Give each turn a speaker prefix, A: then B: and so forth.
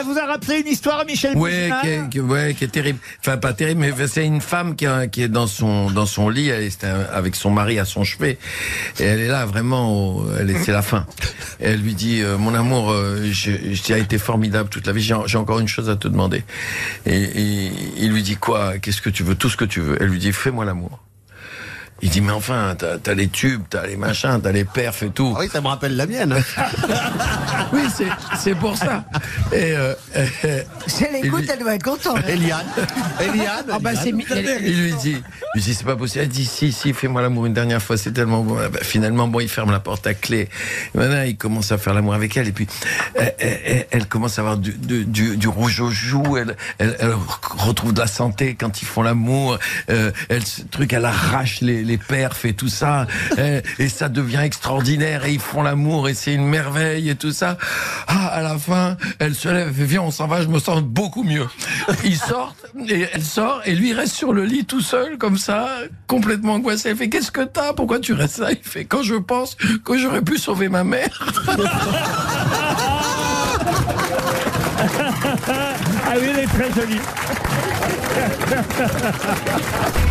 A: Ça vous a rappelé une histoire, Michel
B: Ouais, qui est, qui- ouais, qui est terrible. Enfin, pas terrible, mais c'est une femme qui, a- qui est dans son dans son lit, elle est avec son mari à son chevet, et elle est là vraiment, elle c'est la fin. Et elle lui dit, euh, mon amour, euh, je, je- tu as été formidable toute la vie. J'ai j'ai encore une chose à te demander. Et, et il lui dit quoi? Qu'est-ce que tu veux? Tout ce que tu veux. Elle lui dit, fais-moi l'amour. Il dit mais enfin t'as as les tubes, t'as les machins, t'as les perfs et tout.
C: Ah oui, ça me rappelle la mienne.
B: Oui c'est c'est pour ça. Et euh, euh,
D: Si elle écoute, elle doit être contente.
C: Eliane. Eliane.
E: Ah bah,
B: Il lui dit, il dit c'est pas possible. Elle dit si si fais-moi l'amour une dernière fois, c'est tellement bon. Ah bah, finalement bon, il ferme la porte à clé. Et maintenant il commence à faire l'amour avec elle et puis elle, elle- elle commence à avoir du, du, du- du rouge aux joues. Elle, elle, elle retrouve de la santé quand ils font l'amour. Euh, elle ce truc, elle arrache les, les perfs et tout ça. Et, et ça devient extraordinaire et ils font l'amour et c'est une merveille et tout ça. Ah à la fin, elle se lève, fait viens on s'en va, je me sens beaucoup mieux. Ils sortent et elle sort et lui reste sur le lit tout seul comme ça, complètement angoissé. Elle fait qu'est-ce que t'as? Pourquoi tu restes là? Il fait quand je pense que j'aurais pu sauver ma mère.
A: Ah oui, elle est très jolie.